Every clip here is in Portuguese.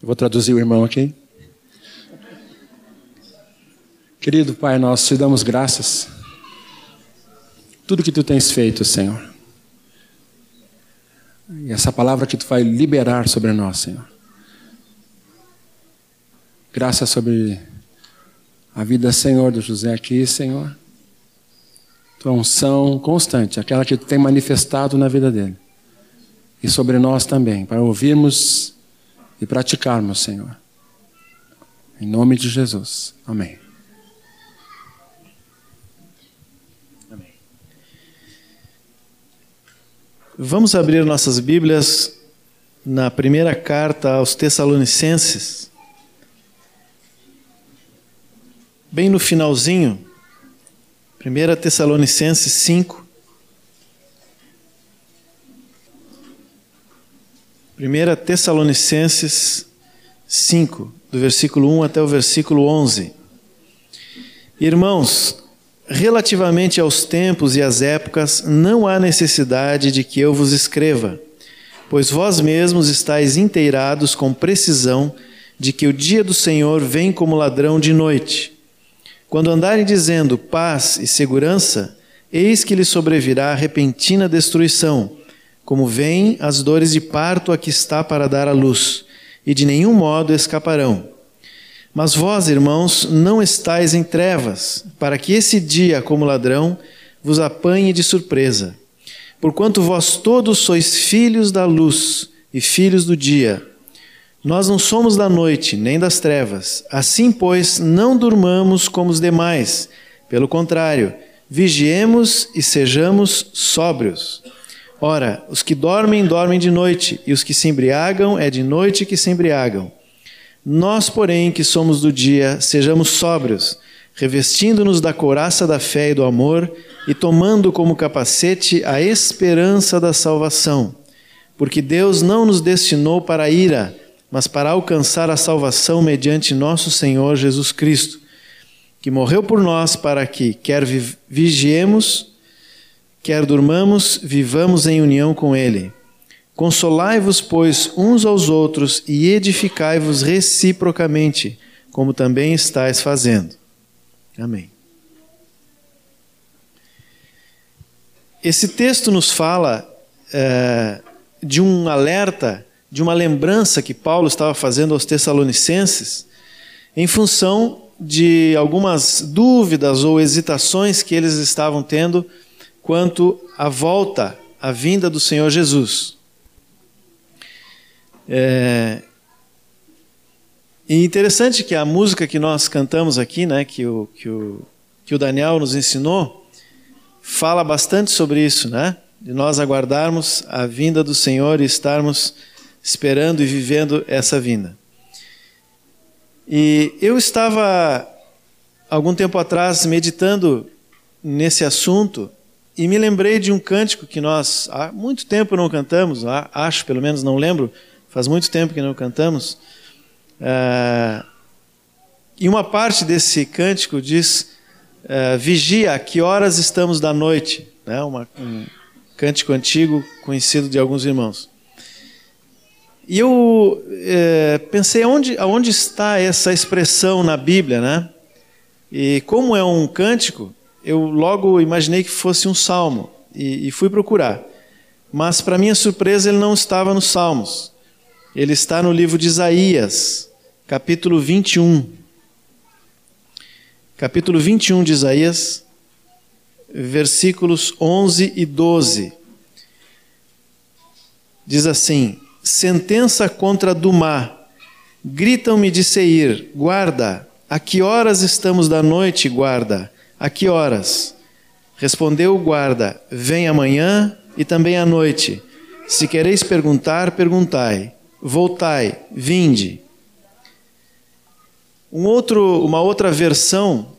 Eu vou traduzir o irmão aqui. Querido Pai, nós te damos graças. Tudo que tu tens feito, Senhor. E essa palavra que tu vai liberar sobre nós, Senhor. Graças sobre a vida, Senhor, do José aqui, Senhor. Tua unção constante, aquela que tu tem manifestado na vida dele. E sobre nós também, para ouvirmos e praticarmos, Senhor. Em nome de Jesus. Amém. Amém. Vamos abrir nossas Bíblias na primeira carta aos Tessalonicenses. Bem no finalzinho, 1 Tessalonicenses 5. 1 Tessalonicenses 5, do versículo 1 até o versículo 11. Irmãos, relativamente aos tempos e às épocas, não há necessidade de que eu vos escreva, pois vós mesmos estáis inteirados com precisão de que o dia do Senhor vem como ladrão de noite. Quando andarem dizendo paz e segurança, eis que lhes sobrevirá repentina destruição como vêm as dores de parto a que está para dar a luz, e de nenhum modo escaparão. Mas vós, irmãos, não estáis em trevas, para que esse dia, como ladrão, vos apanhe de surpresa. Porquanto vós todos sois filhos da luz e filhos do dia. Nós não somos da noite, nem das trevas. Assim, pois, não durmamos como os demais. Pelo contrário, vigiemos e sejamos sóbrios. Ora, os que dormem, dormem de noite, e os que se embriagam, é de noite que se embriagam. Nós, porém, que somos do dia, sejamos sóbrios, revestindo-nos da couraça da fé e do amor, e tomando como capacete a esperança da salvação. Porque Deus não nos destinou para a ira, mas para alcançar a salvação mediante nosso Senhor Jesus Cristo, que morreu por nós para que, quer vigiemos, Quer durmamos, vivamos em união com Ele. Consolai-vos, pois, uns aos outros e edificai-vos reciprocamente, como também estáis fazendo. Amém. Esse texto nos fala é, de um alerta, de uma lembrança que Paulo estava fazendo aos Tessalonicenses, em função de algumas dúvidas ou hesitações que eles estavam tendo quanto à volta, à vinda do Senhor Jesus. É, e interessante que a música que nós cantamos aqui, né, que o, que o, que o Daniel nos ensinou, fala bastante sobre isso, né? De nós aguardarmos a vinda do Senhor e estarmos esperando e vivendo essa vinda. E eu estava, algum tempo atrás, meditando nesse assunto e me lembrei de um cântico que nós há muito tempo não cantamos, acho, pelo menos não lembro, faz muito tempo que não cantamos. É, e uma parte desse cântico diz: é, Vigia, que horas estamos da noite? Né? Uma, um cântico antigo conhecido de alguns irmãos. E eu é, pensei aonde, aonde está essa expressão na Bíblia, né? E como é um cântico, eu logo imaginei que fosse um salmo e, e fui procurar. Mas, para minha surpresa, ele não estava nos Salmos. Ele está no livro de Isaías, capítulo 21. Capítulo 21 de Isaías, versículos 11 e 12. Diz assim: Sentença contra Dumá. Gritam-me de Seir, guarda, a que horas estamos da noite, guarda? A que horas? Respondeu o guarda: Vem amanhã e também à noite. Se quereis perguntar, perguntai. Voltai, vinde. Um outro, uma outra versão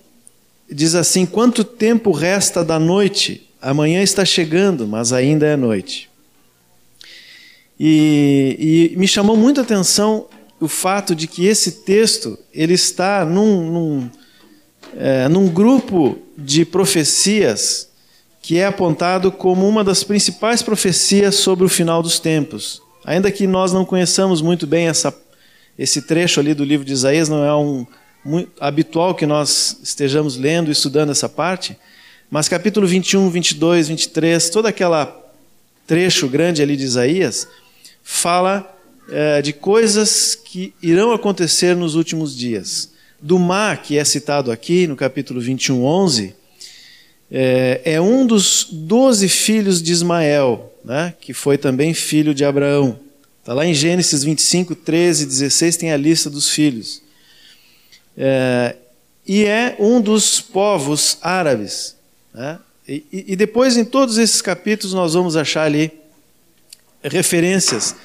diz assim: Quanto tempo resta da noite? Amanhã está chegando, mas ainda é noite. E, e me chamou muito a atenção o fato de que esse texto ele está num, num é, num grupo de profecias que é apontado como uma das principais profecias sobre o final dos tempos. Ainda que nós não conheçamos muito bem essa, esse trecho ali do livro de Isaías não é um muito habitual que nós estejamos lendo e estudando essa parte, mas capítulo 21, 22, 23, todo aquele trecho grande ali de Isaías, fala é, de coisas que irão acontecer nos últimos dias. Do mar, que é citado aqui no capítulo 21, 11, é, é um dos doze filhos de Ismael, né, que foi também filho de Abraão. Está lá em Gênesis 25, 13 16, tem a lista dos filhos. É, e é um dos povos árabes. Né? E, e, depois, em todos esses capítulos, nós vamos achar ali referências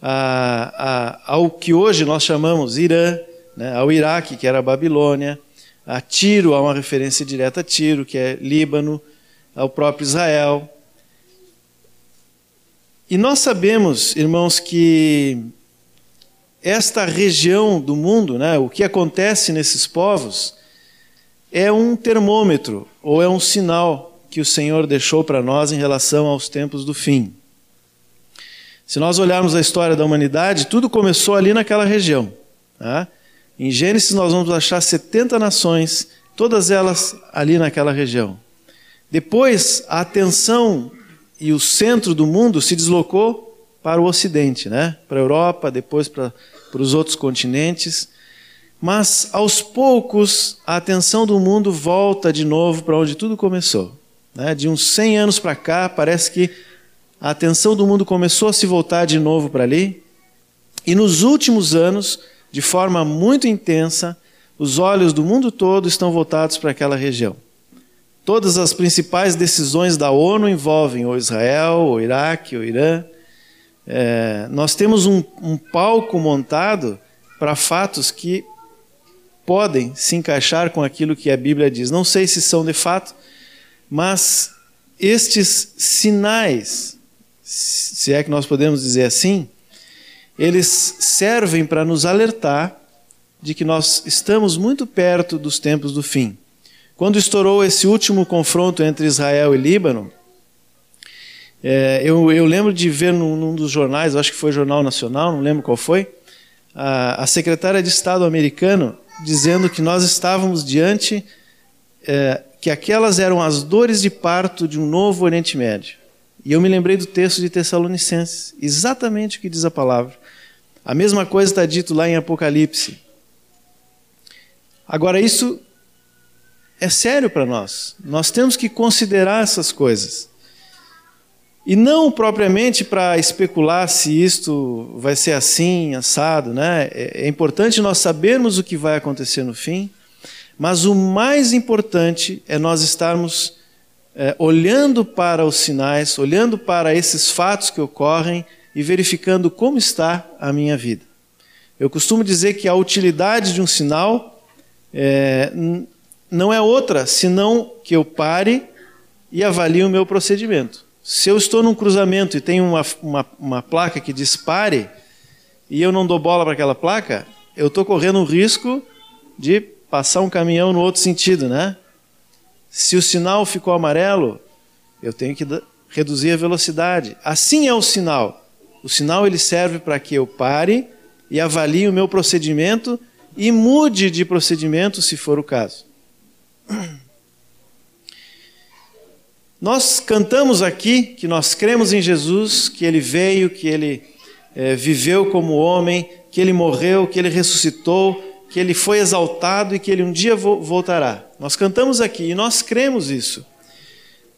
a, a, ao que hoje nós chamamos Irã, né? ao Iraque, que era a Babilônia, a Tiro, há uma referência direta a Tiro, que é Líbano, ao próprio Israel. E nós sabemos, irmãos, que esta região do mundo, né, o que acontece nesses povos, é um termômetro ou é um sinal que o Senhor deixou para nós em relação aos tempos do fim. Se nós olharmos a história da humanidade, tudo começou ali naquela região. Né? Em Gênesis, nós vamos achar 70 nações, todas elas ali naquela região. Depois, a atenção e o centro do mundo se deslocou para o Ocidente, né? para a Europa, depois para, para os outros continentes. Mas, aos poucos, a atenção do mundo volta de novo para onde tudo começou. Né? De uns 100 anos para cá, parece que a atenção do mundo começou a se voltar de novo para ali. E nos últimos anos, de forma muito intensa, os olhos do mundo todo estão voltados para aquela região. Todas as principais decisões da ONU envolvem ou Israel, ou Iraque, ou Irã. É, nós temos um, um palco montado para fatos que podem se encaixar com aquilo que a Bíblia diz. Não sei se são de fato, mas estes sinais, se é que nós podemos dizer assim, eles servem para nos alertar de que nós estamos muito perto dos tempos do fim. Quando estourou esse último confronto entre Israel e Líbano, é, eu, eu, lembro de ver num, num, dos jornais, acho que foi Jornal Nacional, não lembro qual foi, a, a secretária de Estado americano dizendo que nós estávamos diante, é, que aquelas eram as dores de parto de um novo Oriente Médio. E eu me lembrei do texto de Tessalonicenses, exatamente o que diz a palavra. A mesma coisa está dito lá em Apocalipse. Agora, isso é sério para nós. Nós temos que considerar essas coisas. E não propriamente para especular se isto vai ser assim, assado, né? É, é importante nós sabermos o que vai acontecer no fim, mas o mais importante é nós estarmos é, olhando para os sinais, olhando para esses fatos que ocorrem e verificando como está a minha vida. Eu costumo dizer que a utilidade de um sinal é, não é outra senão que eu pare e avalie o meu procedimento. Se eu estou num cruzamento e tem uma, uma, uma placa que diz pare e eu não dou bola para aquela placa, eu estou correndo o risco de passar um caminhão no outro sentido, né? Se o sinal ficou amarelo, eu tenho que reduzir a velocidade. Assim é o sinal. O sinal ele serve para que eu pare e avalie o meu procedimento e mude de procedimento se for o caso. Nós cantamos aqui que nós cremos em Jesus, que ele veio, que ele é, viveu como homem, que ele morreu, que ele ressuscitou, que ele foi exaltado e que ele um dia voltará. Nós cantamos aqui e nós cremos isso.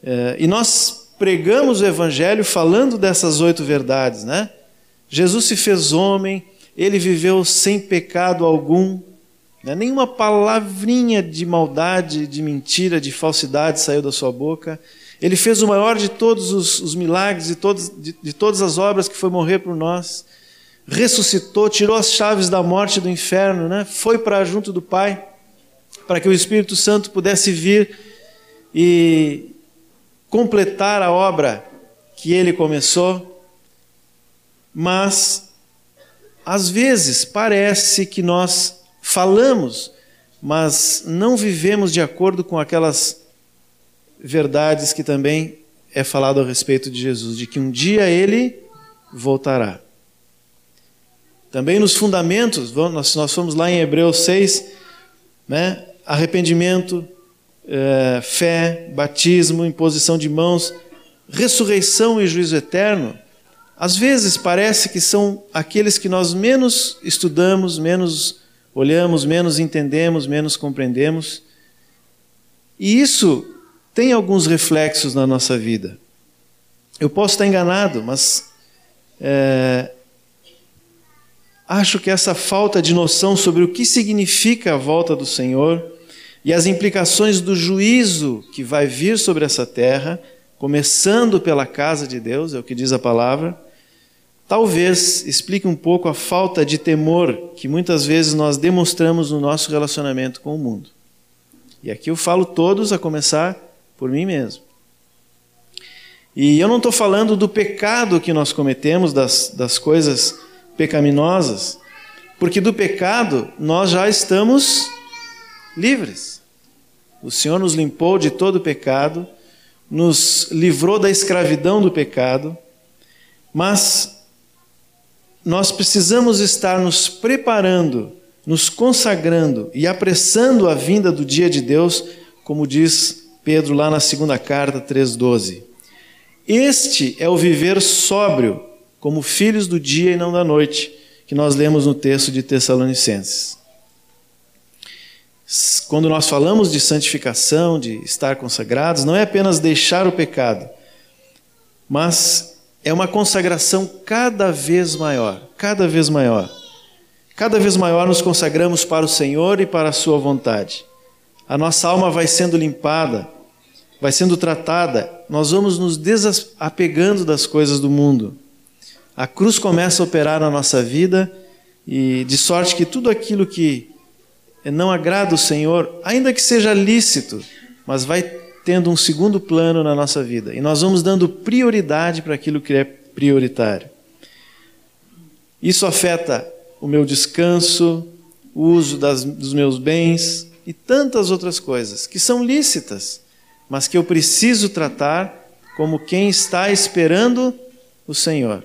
É, e nós pregamos o Evangelho falando dessas oito verdades, né? Jesus se fez homem, ele viveu sem pecado algum, né? nenhuma palavrinha de maldade, de mentira, de falsidade saiu da sua boca. Ele fez o maior de todos os, os milagres, de, todos, de, de todas as obras que foi morrer por nós. Ressuscitou, tirou as chaves da morte e do inferno, né? foi para junto do Pai, para que o Espírito Santo pudesse vir e, completar a obra que ele começou, mas às vezes parece que nós falamos, mas não vivemos de acordo com aquelas verdades que também é falado a respeito de Jesus, de que um dia ele voltará. Também nos fundamentos, nós, fomos lá em Hebreus 6, né? arrependimento, é, fé, batismo, imposição de mãos, ressurreição e juízo eterno, às vezes parece que são aqueles que nós menos estudamos, menos olhamos, menos entendemos, menos compreendemos. E isso tem alguns reflexos na nossa vida. Eu posso estar enganado, mas é, acho que essa falta de noção sobre o que significa a volta do Senhor e as implicações do juízo que vai vir sobre essa terra, começando pela casa de Deus, é o que diz a palavra, talvez explique um pouco a falta de temor que muitas vezes nós demonstramos no nosso relacionamento com o mundo. E aqui eu falo todos, a começar por mim mesmo. E eu não estou falando do pecado que nós cometemos, das, das coisas pecaminosas, porque do pecado nós já estamos livres. O Senhor nos limpou de todo o pecado, nos livrou da escravidão do pecado, mas nós precisamos estar nos preparando, nos consagrando e apressando a vinda do dia de Deus, como diz Pedro lá na segunda carta 3,12. Este é o viver sóbrio, como filhos do dia e não da noite, que nós lemos no texto de Tessalonicenses. Quando nós falamos de santificação, de estar consagrados, não é apenas deixar o pecado, mas é uma consagração cada vez maior, cada vez maior. Cada vez maior nos consagramos para o Senhor e para a Sua vontade. A nossa alma vai sendo limpada, vai sendo tratada, nós vamos nos desapegando das coisas do mundo a cruz começa a operar na nossa vida e de sorte que tudo aquilo que não agrada o Senhor, ainda que seja lícito, mas vai tendo um segundo plano na nossa vida e nós vamos dando prioridade para aquilo que é prioritário. Isso afeta o meu descanso, o uso das, dos meus bens e tantas outras coisas que são lícitas, mas que eu preciso tratar como quem está esperando o Senhor.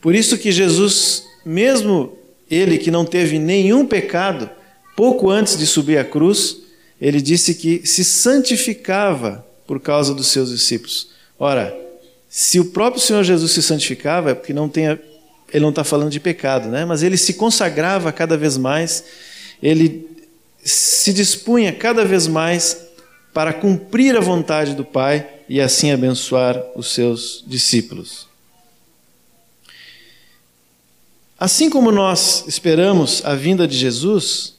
Por isso que Jesus, mesmo ele que não teve nenhum pecado, pouco antes de subir à cruz, ele disse que se santificava por causa dos seus discípulos. Ora, se o próprio Senhor Jesus se santificava, é porque não tem, ele não está falando de pecado, né? mas ele se consagrava cada vez mais, ele se dispunha cada vez mais para cumprir a vontade do Pai e assim abençoar os seus discípulos. Assim como nós esperamos a vinda de Jesus,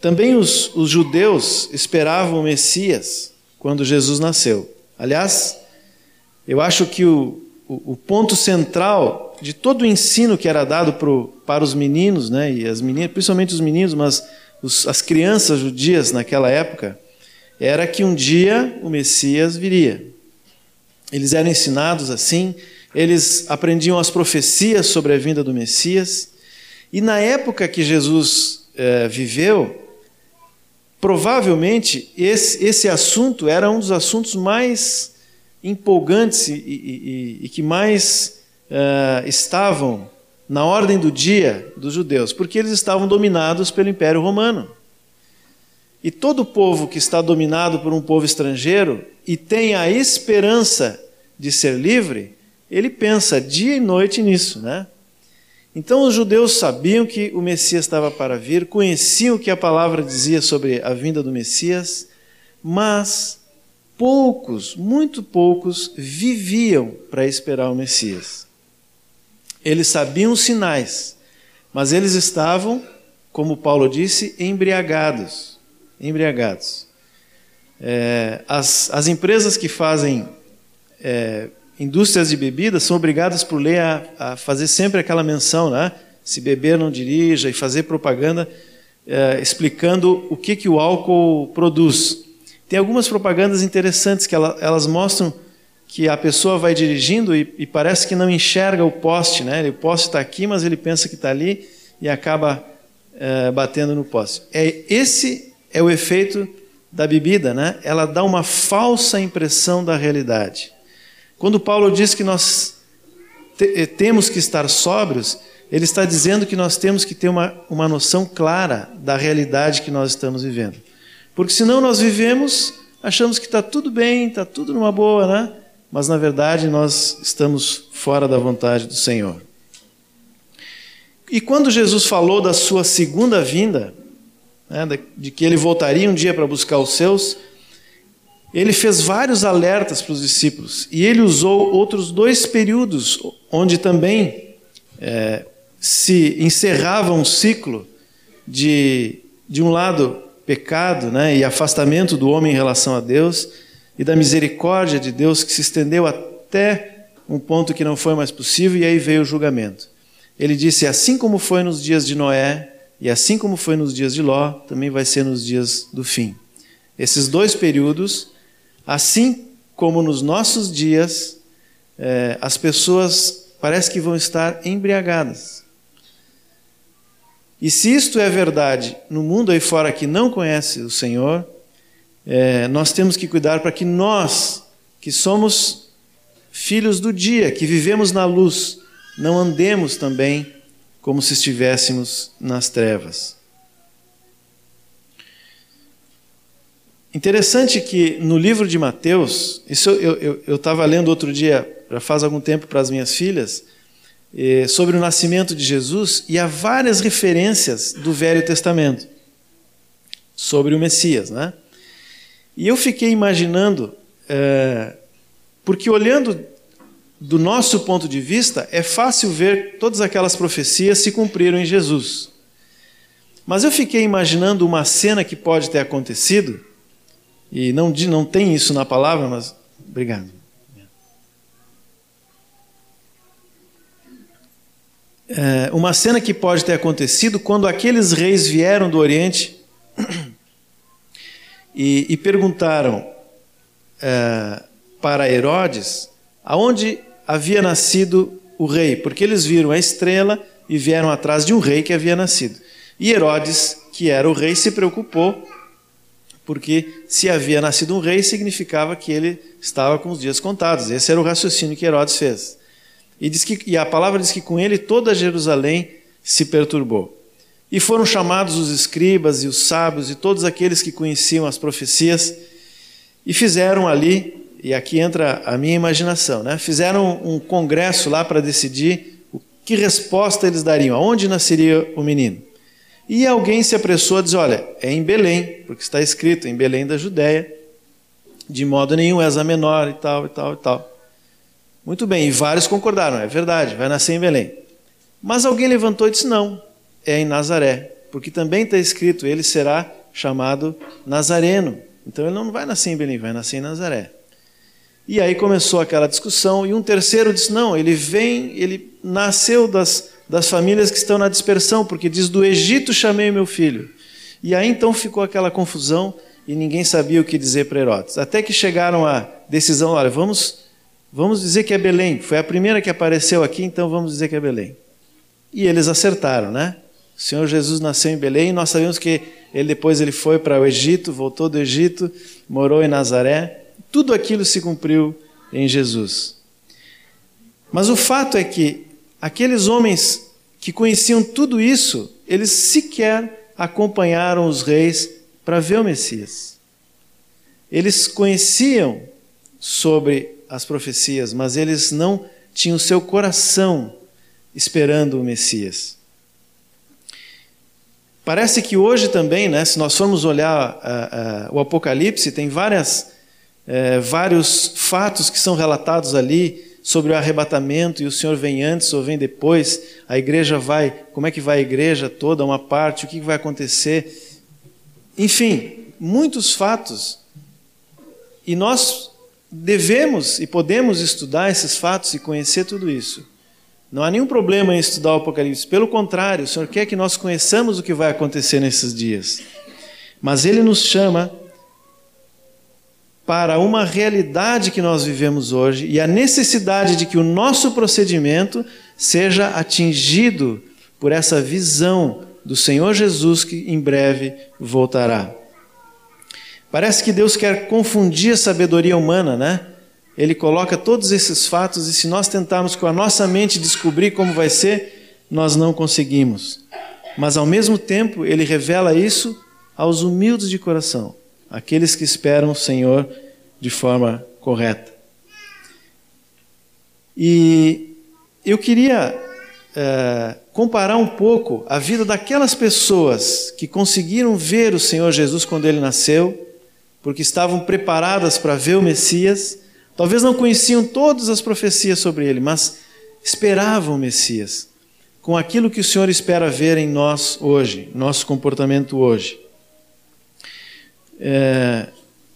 também os, os judeus esperavam o Messias quando Jesus nasceu. Aliás, eu acho que o, o, o ponto central de todo o ensino que era dado pro, para os meninos, né, e as meninas, principalmente os meninos, mas os, as crianças judias naquela época, era que um dia o Messias viria. Eles eram ensinados assim, eles aprendiam as profecias sobre a vinda do Messias. E na época que Jesus eh, viveu, provavelmente esse, esse assunto era um dos assuntos mais empolgantes e, e, e que mais eh, estavam na ordem do dia dos judeus, porque eles estavam dominados pelo Império Romano. E todo povo que está dominado por um povo estrangeiro e tem a esperança de ser livre, ele pensa dia e noite nisso, né? Então os judeus sabiam que o Messias estava para vir, conheciam o que a palavra dizia sobre a vinda do Messias, mas poucos, muito poucos, viviam para esperar o Messias. Eles sabiam os sinais, mas eles estavam, como Paulo disse, embriagados. Embriagados. É, as, as empresas que fazem é, indústrias de bebidas são obrigadas por lei a, a, fazer sempre aquela menção, né? Se beber, não dirija, e fazer propaganda é, explicando o que, que o álcool produz. Tem algumas propagandas interessantes que ela, elas mostram que a pessoa vai dirigindo e, e, parece que não enxerga o poste, né? O poste está aqui, mas ele pensa que está ali e acaba é, batendo no poste. É, esse é o efeito da bebida, né? Ela dá uma falsa impressão da realidade. Quando Paulo diz que nós te, temos que estar sóbrios, ele está dizendo que nós temos que ter uma, uma noção clara da realidade que nós estamos vivendo. Porque senão nós vivemos, achamos que está tudo bem, está tudo numa boa, né? Mas na verdade nós estamos fora da vontade do Senhor. E quando Jesus falou da sua segunda vinda, né, de que ele voltaria um dia para buscar os seus, ele fez vários alertas para os discípulos e ele usou outros dois períodos onde também é, se encerrava um ciclo de, de um lado, pecado né, e afastamento do homem em relação a Deus, e da misericórdia de Deus que se estendeu até um ponto que não foi mais possível, e aí veio o julgamento. Ele disse: assim como foi nos dias de Noé, e assim como foi nos dias de Ló, também vai ser nos dias do fim. Esses dois períodos, assim como nos nossos dias, eh, as pessoas parece que vão estar embriagadas. E se isto é verdade no mundo aí fora que não conhece o Senhor, é, nós temos que cuidar para que nós, que somos filhos do dia, que vivemos na luz, não andemos também como se estivéssemos nas trevas. Interessante que no livro de Mateus, isso eu estava lendo outro dia, já faz algum tempo, para as minhas filhas, eh, sobre o nascimento de Jesus, e há várias referências do Velho Testamento sobre o Messias. Né? E eu fiquei imaginando, eh, porque olhando do nosso ponto de vista, é fácil ver todas aquelas profecias se cumpriram em Jesus. Mas eu fiquei imaginando uma cena que pode ter acontecido, e não, não tem isso na palavra, mas. Obrigado. É, uma cena que pode ter acontecido quando aqueles reis vieram do Oriente e, e perguntaram é, para Herodes aonde havia nascido o rei, porque eles viram a estrela e vieram atrás de um rei que havia nascido. E Herodes, que era o rei, se preocupou, porque se havia nascido um rei, significava que ele estava com os dias contados. Esse era o raciocínio que Herodes fez. E, diz que, e a palavra diz que com ele toda Jerusalém se perturbou. E foram chamados os escribas e os sábios e todos aqueles que conheciam as profecias e fizeram ali e aqui entra a minha imaginação, né? Fizeram um congresso lá para decidir que resposta eles dariam, aonde nasceria o menino. E alguém se apressou a dizer: olha, é em Belém, porque está escrito em Belém da Judéia, de modo nenhum és a menor e tal, e tal, e tal. Muito bem, e vários concordaram, é verdade, vai nascer em Belém. Mas alguém levantou e disse: não, é em Nazaré, porque também está escrito: ele será chamado Nazareno. Então ele não vai nascer em Belém, vai nascer em Nazaré. E aí começou aquela discussão, e um terceiro disse: não, ele vem, ele nasceu das, das famílias que estão na dispersão, porque diz: do Egito chamei meu filho. E aí então ficou aquela confusão e ninguém sabia o que dizer para Herodes. Até que chegaram à decisão: olha, vamos, vamos dizer que é Belém. Foi a primeira que apareceu aqui, então vamos dizer que é Belém. E eles acertaram, né? O Senhor Jesus nasceu em Belém, e nós sabemos que ele depois ele foi para o Egito, voltou do Egito, morou em Nazaré tudo aquilo se cumpriu em Jesus. Mas o fato é que aqueles homens que conheciam tudo isso, eles sequer acompanharam os reis para ver o Messias. Eles conheciam sobre as profecias, mas eles não tinham seu coração esperando o Messias. Parece que hoje também, né, se nós formos olhar uh, uh, o Apocalipse, tem várias é, vários fatos que são relatados ali sobre o arrebatamento e o Senhor vem antes ou vem depois, a igreja vai, como é que vai a igreja toda, uma parte, o que vai acontecer. Enfim, muitos fatos. E nós devemos e podemos estudar esses fatos e conhecer tudo isso. Não há nenhum problema em estudar o Apocalipse, pelo contrário, o Senhor quer que nós conheçamos o que vai acontecer nesses dias. Mas Ele nos chama para uma realidade que nós vivemos hoje e a necessidade de que o nosso procedimento seja atingido por essa visão do Senhor Jesus que em breve voltará. Parece que Deus quer confundir a sabedoria humana, né? ele coloca todos esses fatos e se nós tentarmos com a nossa mente descobrir como vai ser, nós não conseguimos. Mas ao mesmo tempo, ele revela isso aos humildes de coração, aqueles que esperam o Senhor de forma correta. E eu queria é, comparar um pouco a vida daquelas pessoas que conseguiram ver o Senhor Jesus quando ele nasceu, porque estavam preparadas para ver o Messias Talvez não conheciam todas as profecias sobre ele, mas esperavam o Messias, com aquilo que o Senhor espera ver em nós hoje, nosso comportamento hoje. É,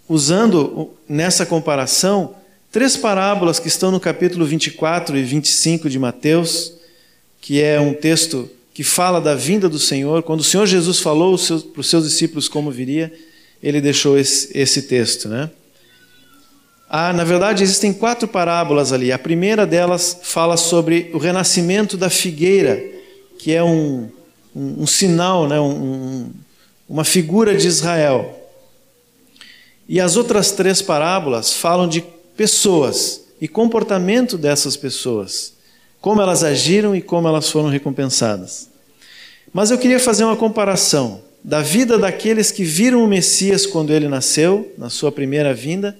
usando nessa comparação três parábolas que estão no capítulo 24 e 25 de Mateus, que é um texto que fala da vinda do Senhor. Quando o Senhor Jesus falou para os seus discípulos como viria, ele deixou esse, esse texto, né? Ah, na verdade, existem quatro parábolas ali. A primeira delas fala sobre o renascimento da figueira, que é um, um, um sinal, né, um, uma figura de Israel. E as outras três parábolas falam de pessoas e comportamento dessas pessoas, como elas agiram e como elas foram recompensadas. Mas eu queria fazer uma comparação da vida daqueles que viram o Messias quando ele nasceu, na sua primeira vinda,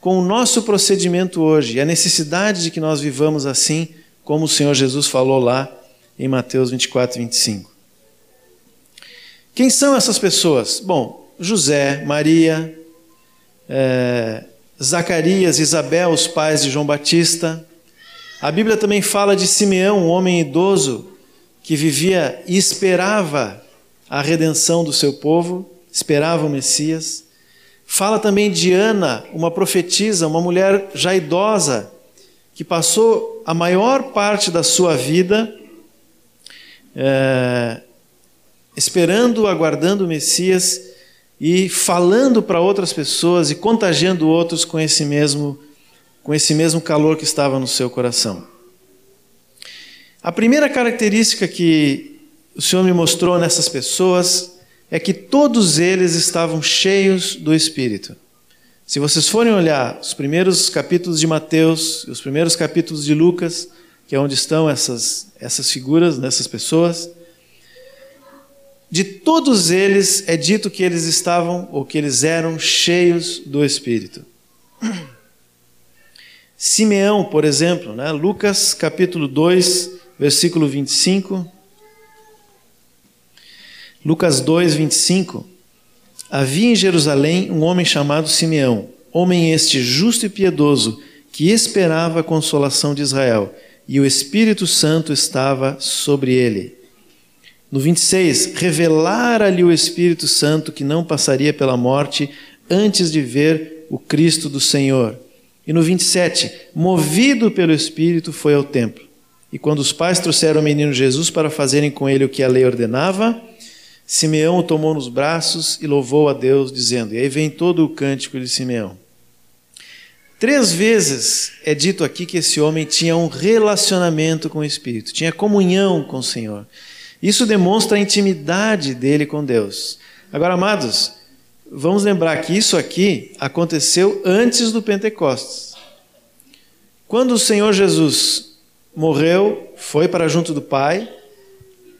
com o nosso procedimento hoje a necessidade de que nós vivamos assim, como o Senhor Jesus falou lá em Mateus 24, 25. Quem são essas pessoas? Bom, José, Maria, é, Zacarias, Isabel, os pais de João Batista. A Bíblia também fala de Simeão, um homem idoso que vivia e esperava a redenção do seu povo, esperava o Messias. Fala também de Ana, uma profetisa, uma mulher já idosa, que passou a maior parte da sua vida é, esperando, aguardando o Messias e falando para outras pessoas e contagiando outros com esse mesmo com esse mesmo calor que estava no seu coração. A primeira característica que o Senhor me mostrou nessas pessoas é que todos eles estavam cheios do Espírito. Se vocês forem olhar os primeiros capítulos de Mateus, os primeiros capítulos de Lucas, que é onde estão essas, essas figuras, dessas pessoas, de todos eles é dito que eles estavam, ou que eles eram cheios do Espírito. Simeão, por exemplo, né? Lucas capítulo 2, versículo 25 Lucas 2, 25. Havia em Jerusalém um homem chamado Simeão, homem este justo e piedoso, que esperava a consolação de Israel, e o Espírito Santo estava sobre ele. No 26, revelara-lhe o Espírito Santo que não passaria pela morte antes de ver o Cristo do Senhor. E no 27, movido pelo Espírito, foi ao templo. E quando os pais trouxeram o menino Jesus para fazerem com ele o que a lei ordenava, Simeão o tomou nos braços e louvou a Deus, dizendo: E aí vem todo o cântico de Simeão. Três vezes é dito aqui que esse homem tinha um relacionamento com o Espírito, tinha comunhão com o Senhor. Isso demonstra a intimidade dele com Deus. Agora, amados, vamos lembrar que isso aqui aconteceu antes do Pentecostes. Quando o Senhor Jesus morreu, foi para junto do Pai,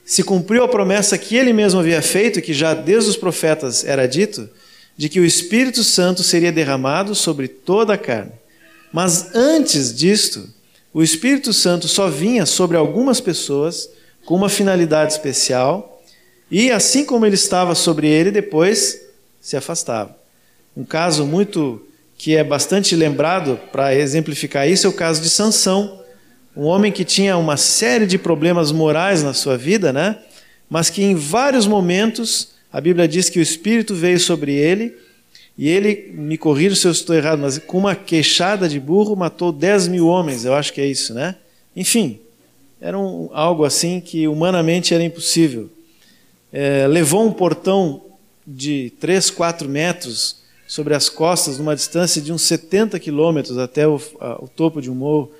se cumpriu a promessa que ele mesmo havia feito, que já desde os profetas era dito, de que o Espírito Santo seria derramado sobre toda a carne. Mas antes disto, o Espírito Santo só vinha sobre algumas pessoas com uma finalidade especial, e assim como ele estava sobre ele, depois se afastava. Um caso muito que é bastante lembrado para exemplificar isso é o caso de Sansão um homem que tinha uma série de problemas morais na sua vida, né? mas que em vários momentos a Bíblia diz que o Espírito veio sobre ele e ele, me corrija se eu estou errado, mas com uma queixada de burro matou 10 mil homens, eu acho que é isso, né? Enfim, era um, algo assim que humanamente era impossível. É, levou um portão de 3, 4 metros sobre as costas, numa distância de uns 70 quilômetros até o, a, o topo de um morro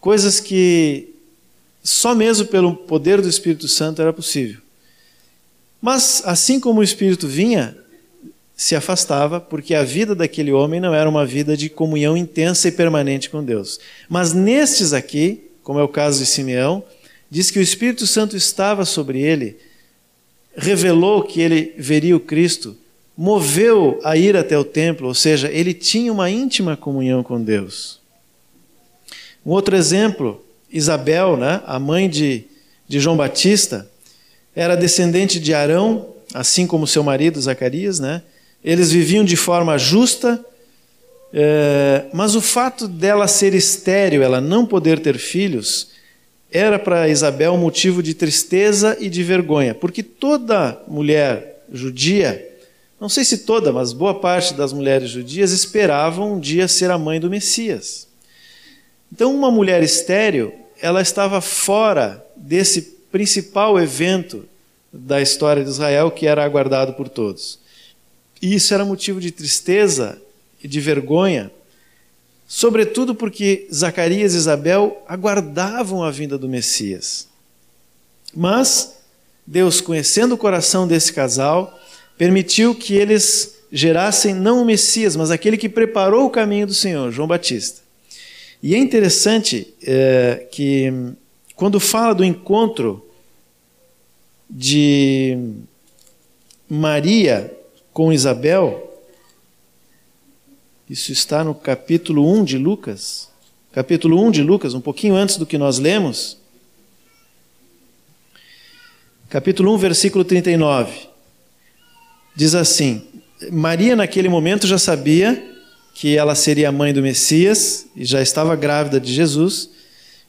coisas que só mesmo pelo poder do Espírito Santo era possível. Mas assim como o Espírito vinha, se afastava, porque a vida daquele homem não era uma vida de comunhão intensa e permanente com Deus. Mas nestes aqui, como é o caso de Simeão, diz que o Espírito Santo estava sobre ele, revelou que ele veria o Cristo, moveu a ir até o templo, ou seja, ele tinha uma íntima comunhão com Deus. Um outro exemplo, Isabel, né, a mãe de, de João Batista, era descendente de Arão, assim como seu marido Zacarias, né? Eles viviam de forma justa, é, mas o fato dela ser estéril, ela não poder ter filhos, era para Isabel motivo de tristeza e de vergonha, porque toda mulher judia, não sei se toda, mas boa parte das mulheres judias esperavam um dia ser a mãe do Messias. Então, uma mulher estéril, ela estava fora desse principal evento da história de Israel que era aguardado por todos. E isso era motivo de tristeza e de vergonha, sobretudo porque Zacarias e Isabel aguardavam a vinda do Messias. Mas Deus, conhecendo o coração desse casal, permitiu que eles gerassem não o Messias, mas aquele que preparou o caminho do Senhor, João Batista. E é interessante é, que, quando fala do encontro de Maria com Isabel, isso está no capítulo 1 de Lucas, capítulo 1 de Lucas, um pouquinho antes do que nós lemos. Capítulo 1, versículo 39. Diz assim: Maria, naquele momento, já sabia que ela seria a mãe do Messias e já estava grávida de Jesus.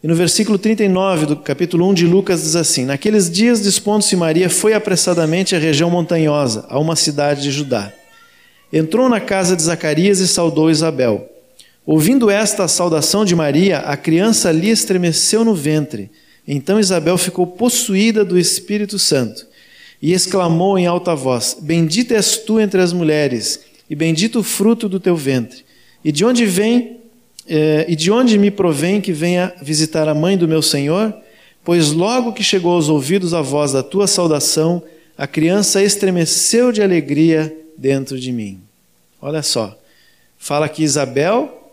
E no versículo 39 do capítulo 1 de Lucas diz assim: Naqueles dias, dispondo-se Maria, foi apressadamente à região montanhosa, a uma cidade de Judá. Entrou na casa de Zacarias e saudou Isabel. Ouvindo esta saudação de Maria, a criança lhe estremeceu no ventre. Então Isabel ficou possuída do Espírito Santo e exclamou em alta voz: Bendita és tu entre as mulheres, e bendito o fruto do teu ventre. E de onde vem é, e de onde me provém que venha visitar a mãe do meu Senhor? Pois logo que chegou aos ouvidos a voz da tua saudação, a criança estremeceu de alegria dentro de mim. Olha só, fala que Isabel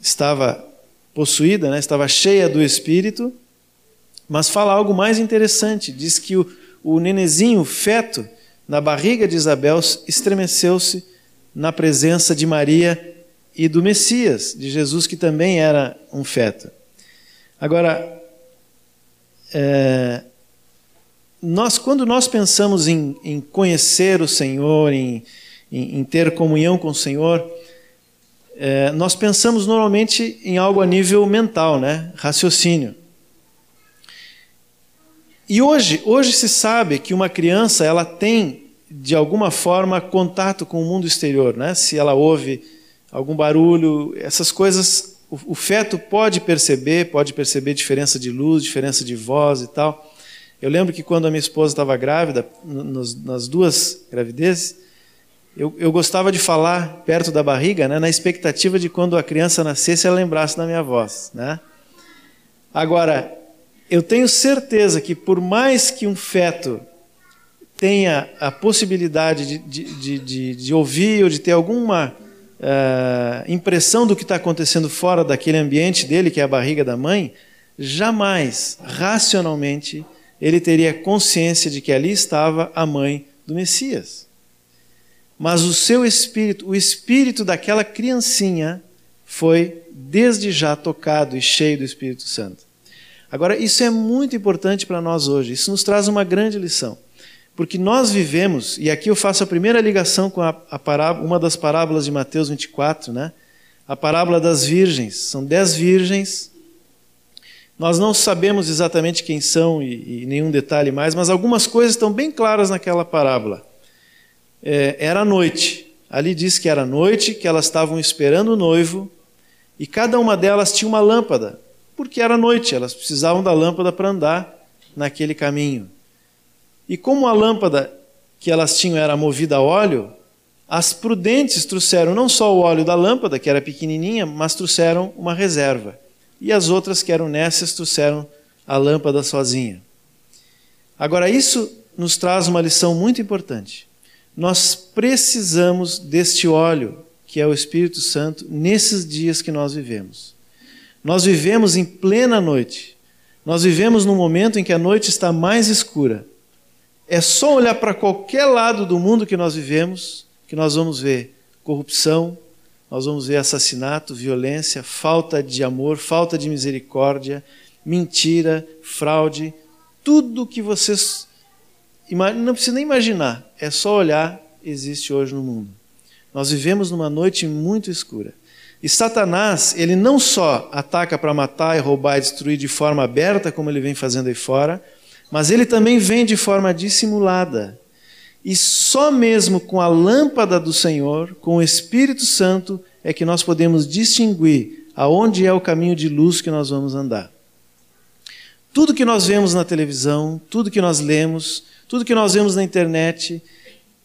estava possuída, né, estava cheia do Espírito, mas fala algo mais interessante: diz que o, o nenezinho, o feto, na barriga de Isabel, estremeceu-se na presença de Maria e do Messias, de Jesus, que também era um feto. Agora, é, nós, quando nós pensamos em, em conhecer o Senhor, em, em, em, ter comunhão com o Senhor, é, nós pensamos normalmente em algo a nível mental, né? raciocínio. E hoje, hoje se sabe que uma criança ela tem de alguma forma contato com o mundo exterior, né? Se ela ouve algum barulho, essas coisas o, o feto pode perceber, pode perceber diferença de luz, diferença de voz e tal. Eu lembro que quando a minha esposa estava grávida, nas duas gravidezes, eu, eu, gostava de falar perto da barriga, né, na expectativa de quando a criança nascesse ela lembrasse da minha voz. Né? Agora, eu tenho certeza que por mais que um feto tenha a possibilidade de, de, de, de ouvir ou de ter alguma uh, impressão do que está acontecendo fora daquele ambiente dele, que é a barriga da mãe, jamais, racionalmente, ele teria consciência de que ali estava a mãe do Messias. Mas o seu espírito, o espírito daquela criancinha, foi desde já tocado e cheio do Espírito Santo. Agora, isso é muito importante para nós hoje. Isso nos traz uma grande lição. Porque nós vivemos, e aqui eu faço a primeira ligação com a, a parábola, uma das parábolas de Mateus 24, né? a parábola das virgens. São dez virgens. Nós não sabemos exatamente quem são e, e nenhum detalhe mais, mas algumas coisas estão bem claras naquela parábola. É, era noite. Ali diz que era noite, que elas estavam esperando o noivo, e cada uma delas tinha uma lâmpada, porque era noite, elas precisavam da lâmpada para andar naquele caminho. E como a lâmpada que elas tinham era movida a óleo, as prudentes trouxeram não só o óleo da lâmpada, que era pequenininha, mas trouxeram uma reserva. E as outras, que eram nécias, trouxeram a lâmpada sozinha. Agora, isso nos traz uma lição muito importante. nós precisamos deste óleo, que é o Espírito Santo, nesses dias que nós vivemos. Nós vivemos em plena noite. Nós vivemos num momento em que a noite está mais escura. É só olhar para qualquer lado do mundo que nós vivemos que nós vamos ver corrupção, nós vamos ver assassinato, violência, falta de amor, falta de misericórdia, mentira, fraude, tudo que vocês não precisa nem imaginar, é só olhar, existe hoje no mundo. Nós vivemos numa noite muito escura. E Satanás, ele não só ataca para matar e roubar e destruir de forma aberta, como ele vem fazendo aí fora, mas ele também vem de forma dissimulada. E só mesmo com a lâmpada do Senhor, com o Espírito Santo, é que nós podemos distinguir aonde é o caminho de luz que nós vamos andar. Tudo que nós vemos na televisão, tudo que nós lemos, tudo que nós vemos na internet,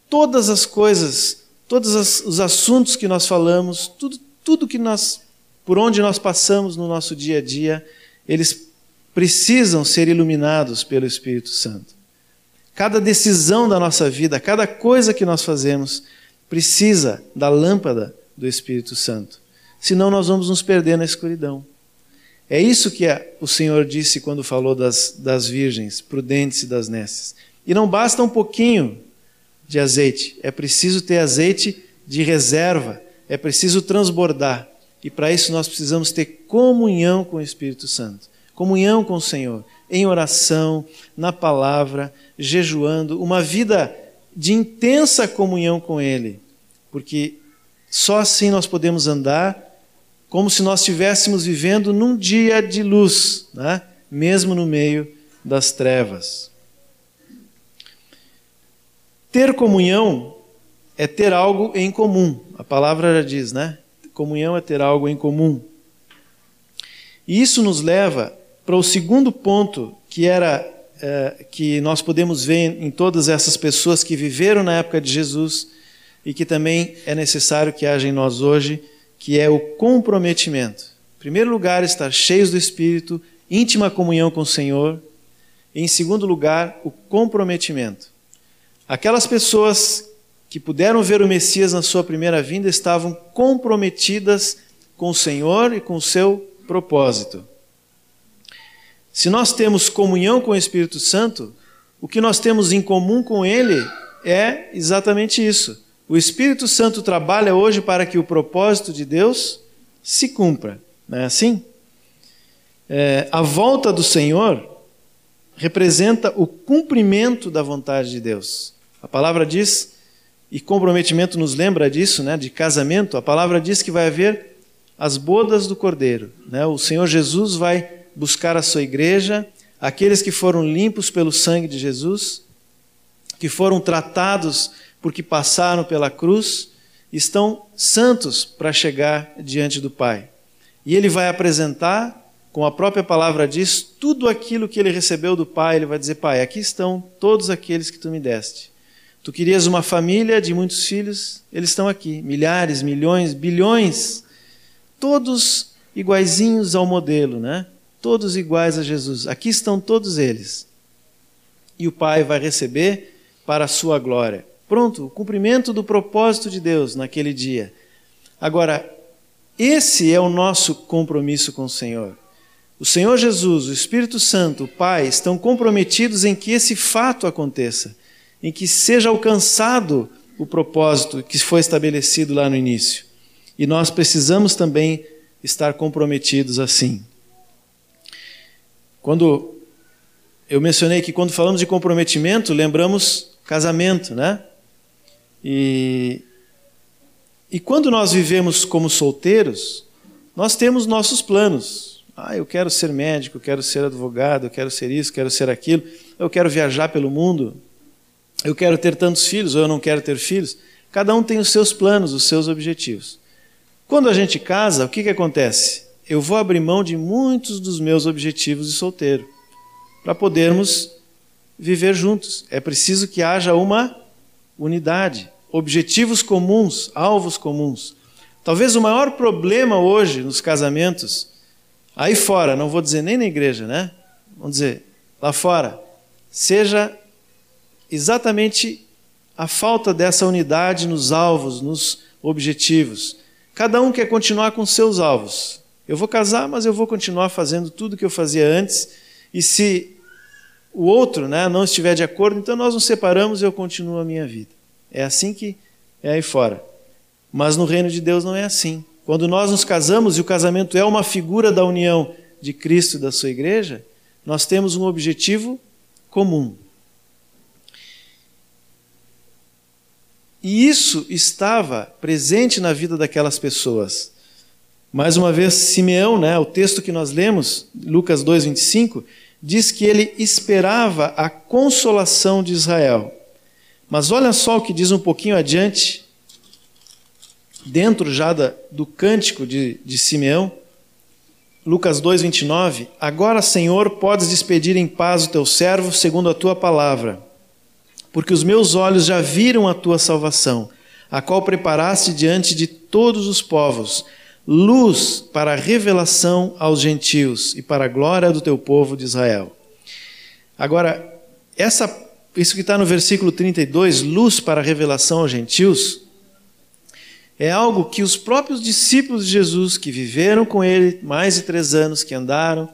todas as coisas, todos os assuntos que nós falamos, tudo, tudo que nós, por onde nós passamos no nosso dia a dia, eles precisam ser iluminados pelo Espírito Santo. Cada decisão da nossa vida, cada coisa que nós fazemos, precisa da lâmpada do Espírito Santo. Senão nós vamos nos perder na escuridão. É isso que o Senhor disse quando falou das, das virgens prudentes e das nesses. E não basta um pouquinho de azeite, é preciso ter azeite de reserva, é preciso transbordar. E para isso nós precisamos ter comunhão com o Espírito Santo, comunhão com o Senhor, em oração, na palavra, jejuando, uma vida de intensa comunhão com Ele, porque só assim nós podemos andar como se nós estivéssemos vivendo num dia de luz, né? mesmo no meio das trevas. Ter comunhão é ter algo em comum. A palavra já diz, né? Comunhão é ter algo em comum. E isso nos leva para o segundo ponto que era é, que nós podemos ver em todas essas pessoas que viveram na época de Jesus e que também é necessário que haja em nós hoje, que é o comprometimento. Em primeiro lugar, estar cheios do Espírito, íntima comunhão com o Senhor. E, em segundo lugar, o comprometimento. Aquelas pessoas que puderam ver o Messias na sua primeira vinda estavam comprometidas com o Senhor e com o seu propósito. Se nós temos comunhão com o Espírito Santo, o que nós temos em comum com Ele é exatamente isso. O Espírito Santo trabalha hoje para que o propósito de Deus se cumpra. Não é assim? É, a volta do Senhor representa o cumprimento da vontade de Deus. A palavra diz, e comprometimento nos lembra disso, né, de casamento, a palavra diz que vai haver as bodas do Cordeiro. Né? O Senhor Jesus vai buscar a sua igreja, aqueles que foram limpos pelo sangue de Jesus, que foram tratados porque passaram pela cruz, estão santos para chegar diante do Pai. E ele vai apresentar, como a própria palavra diz, tudo aquilo que ele recebeu do Pai. Ele vai dizer: Pai, aqui estão todos aqueles que tu me deste. Tu querias uma família de muitos filhos, eles estão aqui, milhares, milhões, bilhões, todos iguaizinhos ao modelo, né? Todos iguais a Jesus. Aqui estão todos eles. E o Pai vai receber para a sua glória. Pronto, o cumprimento do propósito de Deus naquele dia. Agora, esse é o nosso compromisso com o Senhor. O Senhor Jesus, o Espírito Santo, o Pai, estão comprometidos em que esse fato aconteça em que seja alcançado o propósito que foi estabelecido lá no início. E nós precisamos também estar comprometidos assim. Quando eu mencionei que quando falamos de comprometimento, lembramos casamento, né? E, e quando nós vivemos como solteiros, nós temos nossos planos. Ah, eu quero ser médico, eu quero ser advogado, eu quero ser isso, quero ser aquilo, eu quero viajar pelo mundo, eu quero ter tantos filhos ou eu não quero ter filhos. Cada um tem os seus planos, os seus objetivos. Quando a gente casa, o que, que acontece? Eu vou abrir mão de muitos dos meus objetivos de solteiro para podermos viver juntos. É preciso que haja uma unidade, objetivos comuns, alvos comuns. Talvez o maior problema hoje nos casamentos, aí fora, não vou dizer nem na igreja, né? Vamos dizer, lá fora, seja exatamente a falta dessa unidade nos alvos, nos objetivos. Cada um quer continuar com seus alvos. Eu vou casar, mas eu vou continuar fazendo tudo que eu fazia antes. E se o outro né, não estiver de acordo, então nós nos separamos e eu continuo a minha vida. É assim que é aí fora. Mas no reino de Deus não é assim. Quando nós nos casamos e o casamento é uma figura da união de Cristo e da sua igreja, nós temos um objetivo comum. E isso estava presente na vida daquelas pessoas. Mais uma vez, Simeão, né, o texto que nós lemos, Lucas 2:25, diz que ele esperava a consolação de Israel. Mas olha só o que diz um pouquinho adiante, dentro já da, do cântico de, de Simeão, Lucas 2,29: Agora, Senhor, podes despedir em paz o teu servo, segundo a tua palavra, porque os meus olhos já viram a tua salvação, a qual preparaste diante de todos os povos, luz para a revelação aos gentios e para a glória do teu povo de Israel. Agora, essa, isso que está no versículo 32, luz para a revelação aos gentios, é algo que os próprios discípulos de Jesus, que viveram com ele mais de três anos, que andaram,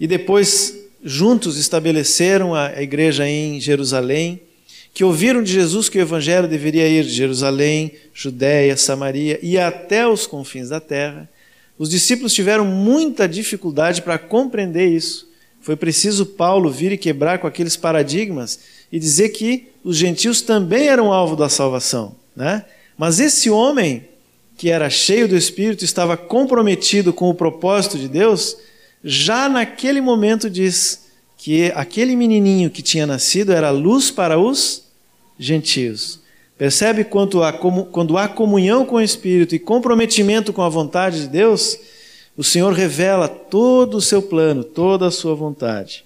e depois juntos estabeleceram a igreja em Jerusalém, que ouviram de Jesus que o evangelho deveria ir de Jerusalém, Judéia, Samaria e até os confins da terra, os discípulos tiveram muita dificuldade para compreender isso. Foi preciso Paulo vir e quebrar com aqueles paradigmas e dizer que os gentios também eram alvo da salvação, né? Mas esse homem, que era cheio do Espírito, estava comprometido com o propósito de Deus, já naquele momento diz que aquele menininho que tinha nascido era luz para os gentios. Percebe quando há, quando há comunhão com o Espírito e comprometimento com a vontade de Deus, o Senhor revela todo o seu plano, toda a sua vontade.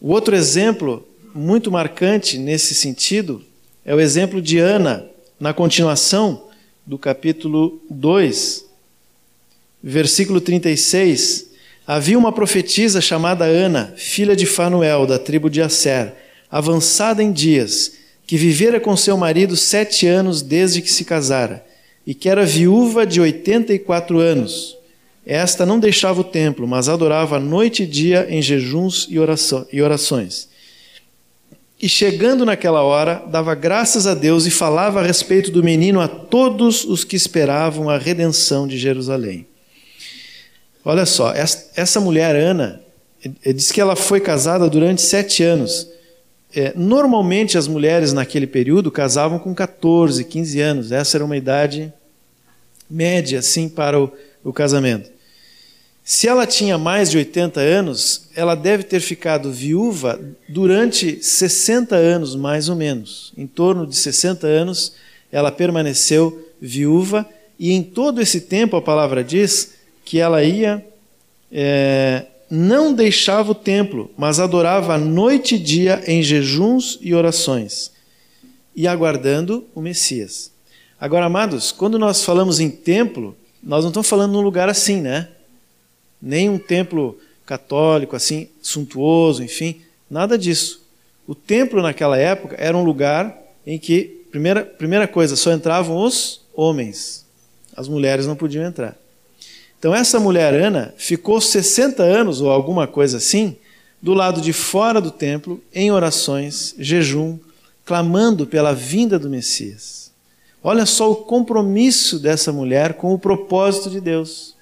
O outro exemplo muito marcante nesse sentido é o exemplo de Ana, na continuação do capítulo 2, versículo 36. Havia uma profetisa chamada Ana, filha de Fanuel, da tribo de Asser, avançada em dias, que vivera com seu marido sete anos desde que se casara, e que era viúva de oitenta e quatro anos. Esta não deixava o templo, mas adorava noite e dia em jejuns e orações. E chegando naquela hora, dava graças a Deus e falava a respeito do menino a todos os que esperavam a redenção de Jerusalém. Olha só, essa mulher, Ana, diz que ela foi casada durante sete anos. É, normalmente as mulheres naquele período casavam com 14, 15 anos. Essa era uma idade média, assim, para o, o casamento. Se ela tinha mais de 80 anos, ela deve ter ficado viúva durante 60 anos, mais ou menos. Em torno de 60 anos, ela permaneceu viúva, e em todo esse tempo a palavra diz que ela ia, é, não deixava o templo, mas adorava noite e dia em jejuns e orações, e aguardando o Messias. Agora, amados, quando nós falamos em templo, nós não estamos falando num lugar assim, né? nem um templo católico assim suntuoso, enfim, nada disso. O templo naquela época era um lugar em que primeira primeira coisa só entravam os homens, as mulheres não podiam entrar. Então essa mulher Ana ficou 60 anos ou alguma coisa assim do lado de fora do templo em orações, jejum, clamando pela vinda do Messias. Olha só o compromisso dessa mulher com o propósito de Deus.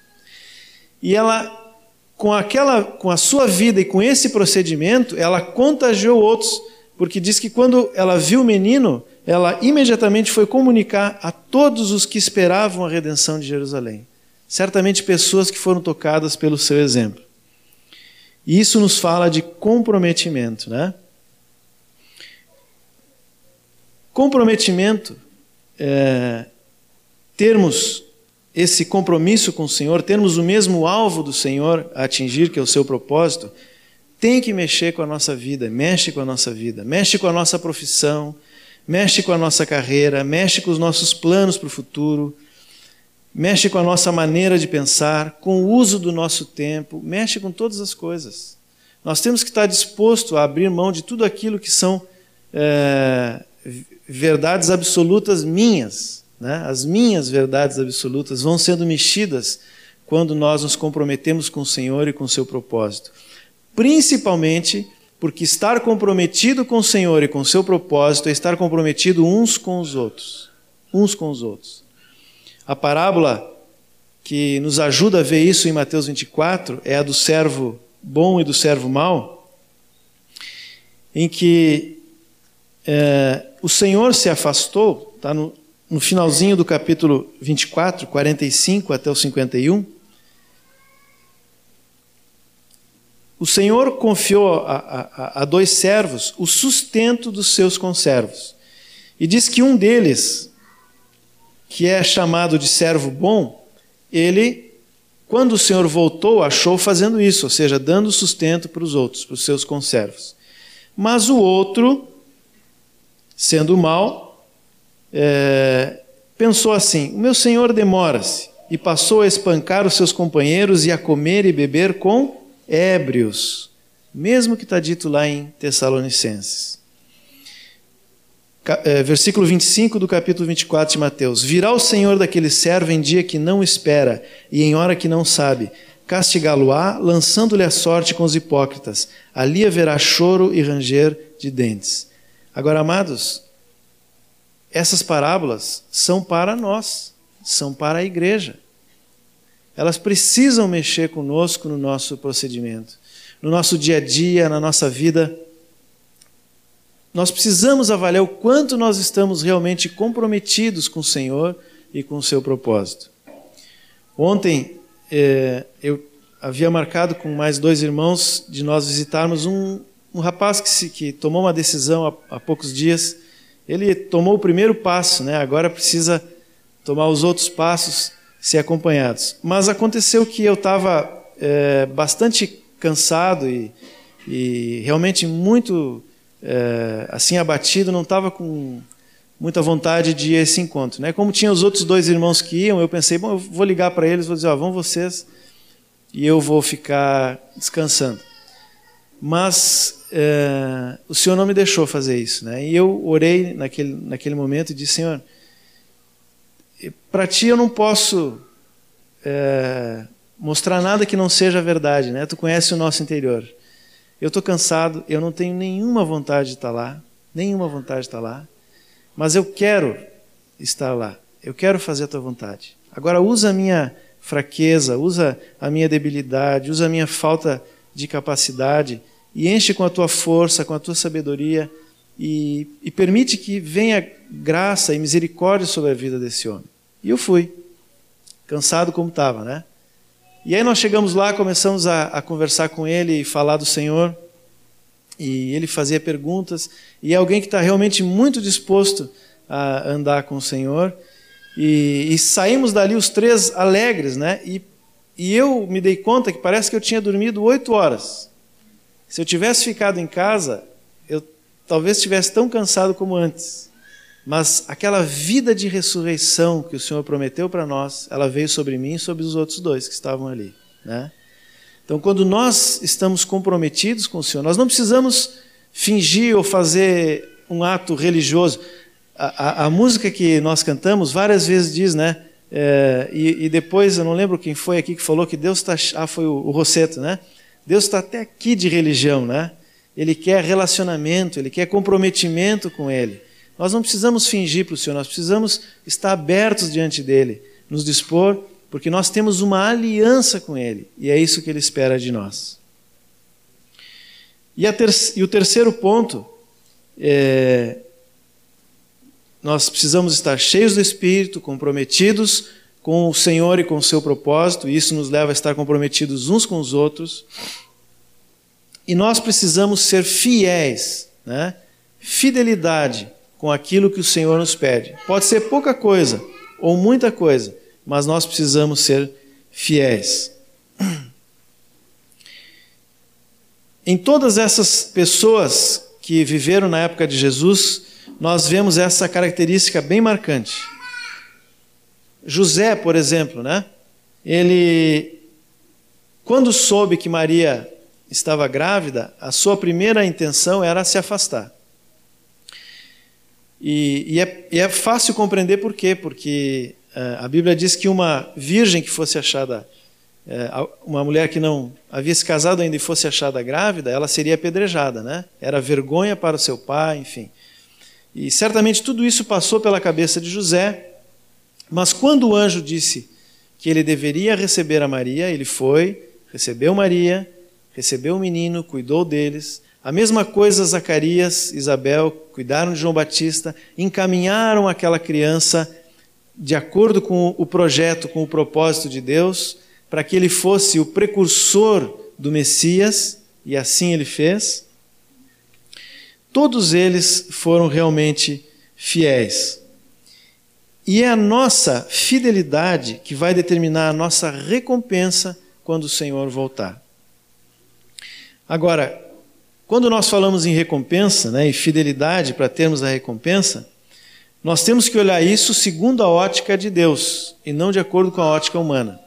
E ela, com aquela, com a sua vida e com esse procedimento, ela contagiou outros, porque diz que quando ela viu o menino, ela imediatamente foi comunicar a todos os que esperavam a redenção de Jerusalém. Certamente pessoas que foram tocadas pelo seu exemplo. E isso nos fala de comprometimento, né? Comprometimento, é, termos esse compromisso com o Senhor, termos o mesmo alvo do Senhor a atingir, que é o seu propósito, tem que mexer com a nossa vida, mexe com a nossa vida, mexe com a nossa profissão, mexe com a nossa carreira, mexe com os nossos planos para o futuro, mexe com a nossa maneira de pensar, com o uso do nosso tempo, mexe com todas as coisas. Nós temos que estar disposto a abrir mão de tudo aquilo que são é, verdades absolutas minhas. Né? As minhas verdades absolutas vão sendo mexidas quando nós nos comprometemos com o Senhor e com o seu propósito. Principalmente porque estar comprometido com o Senhor e com o seu propósito é estar comprometido uns com os outros. Uns com os outros. A parábola que nos ajuda a ver isso em Mateus 24 é a do servo bom e do servo mau, em que é, o Senhor se afastou, está no, no finalzinho do capítulo 24, 45 até o 51. O Senhor confiou a, a, a dois servos o sustento dos seus conservos. E diz que um deles, que é chamado de servo bom, ele, quando o Senhor voltou, achou fazendo isso, ou seja, dando sustento para os outros, para os seus conservos. Mas o outro, sendo mal, é, pensou assim: o meu senhor demora-se, e passou a espancar os seus companheiros e a comer e beber com ébrios, mesmo que está dito lá em Tessalonicenses. É, versículo 25 do capítulo 24 de Mateus: Virá o Senhor daquele servo em dia que não espera e em hora que não sabe, castigá-lo-á, lançando-lhe a sorte com os hipócritas. Ali haverá choro e ranger de dentes. Agora, amados, essas parábolas são para nós, são para a igreja. Elas precisam mexer conosco no nosso procedimento, no nosso dia a dia, na nossa vida. Nós precisamos avaliar o quanto nós estamos realmente comprometidos com o Senhor e com o seu propósito. Ontem eh, eu havia marcado com mais dois irmãos de nós visitarmos um, um rapaz que, se, que tomou uma decisão há, há, poucos dias, ele tomou o primeiro passo, né? agora precisa tomar os outros passos, ser acompanhados. Mas aconteceu que eu estava é, bastante cansado e, e realmente muito é, assim abatido, não estava com muita vontade de ir a esse encontro. Né? Como tinha os outros dois irmãos que iam, eu pensei, bom, eu vou ligar para eles, vou dizer, ó, vão vocês e eu vou ficar descansando. Mas é, o Senhor não me deixou fazer isso. Né? E eu orei naquele, naquele momento e disse: Senhor, para ti eu não posso é, mostrar nada que não seja verdade. Né? Tu conhece o nosso interior. Eu estou cansado, eu não tenho nenhuma vontade de estar lá, nenhuma vontade de estar lá, mas eu quero estar lá, eu quero fazer a tua vontade. Agora usa a minha fraqueza, usa a minha debilidade, usa a minha falta de capacidade e enche com a tua força, com a tua sabedoria e, e permite que venha graça e misericórdia sobre a vida desse homem. E eu fui, cansado como estava, né? E aí nós chegamos lá, começamos a, a, conversar com ele e falar do Senhor. E ele fazia perguntas. E é alguém que está realmente muito disposto a andar com o Senhor. E, e, saímos dali os três alegres, né? E, e eu me dei conta que parece que eu tinha dormido oito horas. Se eu tivesse ficado em casa, eu talvez estivesse tão cansado como antes. Mas aquela vida de ressurreição que o Senhor prometeu para nós, ela veio sobre mim e sobre os outros dois que estavam ali. Né? Então, quando nós estamos comprometidos com o Senhor, nós não precisamos fingir ou fazer um ato religioso. A, a, a música que nós cantamos várias vezes diz, né? É, e, e, depois, eu não lembro quem foi aqui que falou que Deus está. Ah, foi o, o Rosseto, né? Deus está até aqui de religião, né? Ele quer relacionamento, ele quer comprometimento com Ele. Nós não precisamos fingir para o Senhor, nós precisamos estar abertos diante dele, nos dispor, porque nós temos uma aliança com Ele e é isso que Ele espera de nós. E, ter e o terceiro ponto é. Nós precisamos estar cheios do Espírito, comprometidos com o Senhor e com o seu propósito, e isso nos leva a estar comprometidos uns com os outros. E nós precisamos ser fiéis, né? fidelidade com aquilo que o Senhor nos pede. Pode ser pouca coisa ou muita coisa, mas nós precisamos ser fiéis. Em todas essas pessoas que viveram na época de Jesus, nós vemos essa característica bem marcante. José, por exemplo, né? Ele, quando soube que Maria estava grávida, a sua primeira intenção era se afastar. E, e, é, e é, fácil compreender por quê, porque uh, a Bíblia diz que uma virgem que fosse achada, uh, uma mulher que não havia se casado ainda e fosse achada grávida, ela seria apedrejada, né? Era vergonha para o seu pai, enfim. E certamente tudo isso passou pela cabeça de José, mas quando o anjo disse que ele deveria receber a Maria, ele foi, recebeu Maria, recebeu o menino, cuidou deles, a mesma coisa Zacarias, Isabel cuidaram de João Batista, encaminharam aquela criança de acordo com o projeto, com o propósito de Deus, para que ele fosse o precursor do Messias, e assim ele fez. Todos eles foram realmente fiéis. E é a nossa fidelidade que vai determinar a nossa recompensa quando o Senhor voltar. Agora, quando nós falamos em recompensa né, e fidelidade para termos a recompensa, nós temos que olhar isso segundo a ótica de Deus e não de acordo com a ótica humana.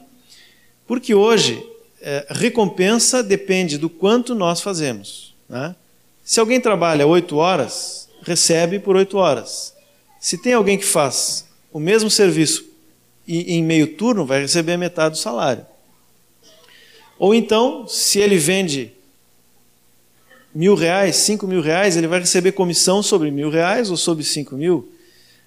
Porque hoje, é, recompensa depende do quanto nós fazemos. Né? Se alguém trabalha oito horas, recebe por oito horas. Se tem alguém que faz o mesmo serviço e em meio turno, vai receber metade do salário. Ou então, se ele vende mil reais, cinco mil reais, ele vai receber comissão sobre mil reais ou sobre cinco mil.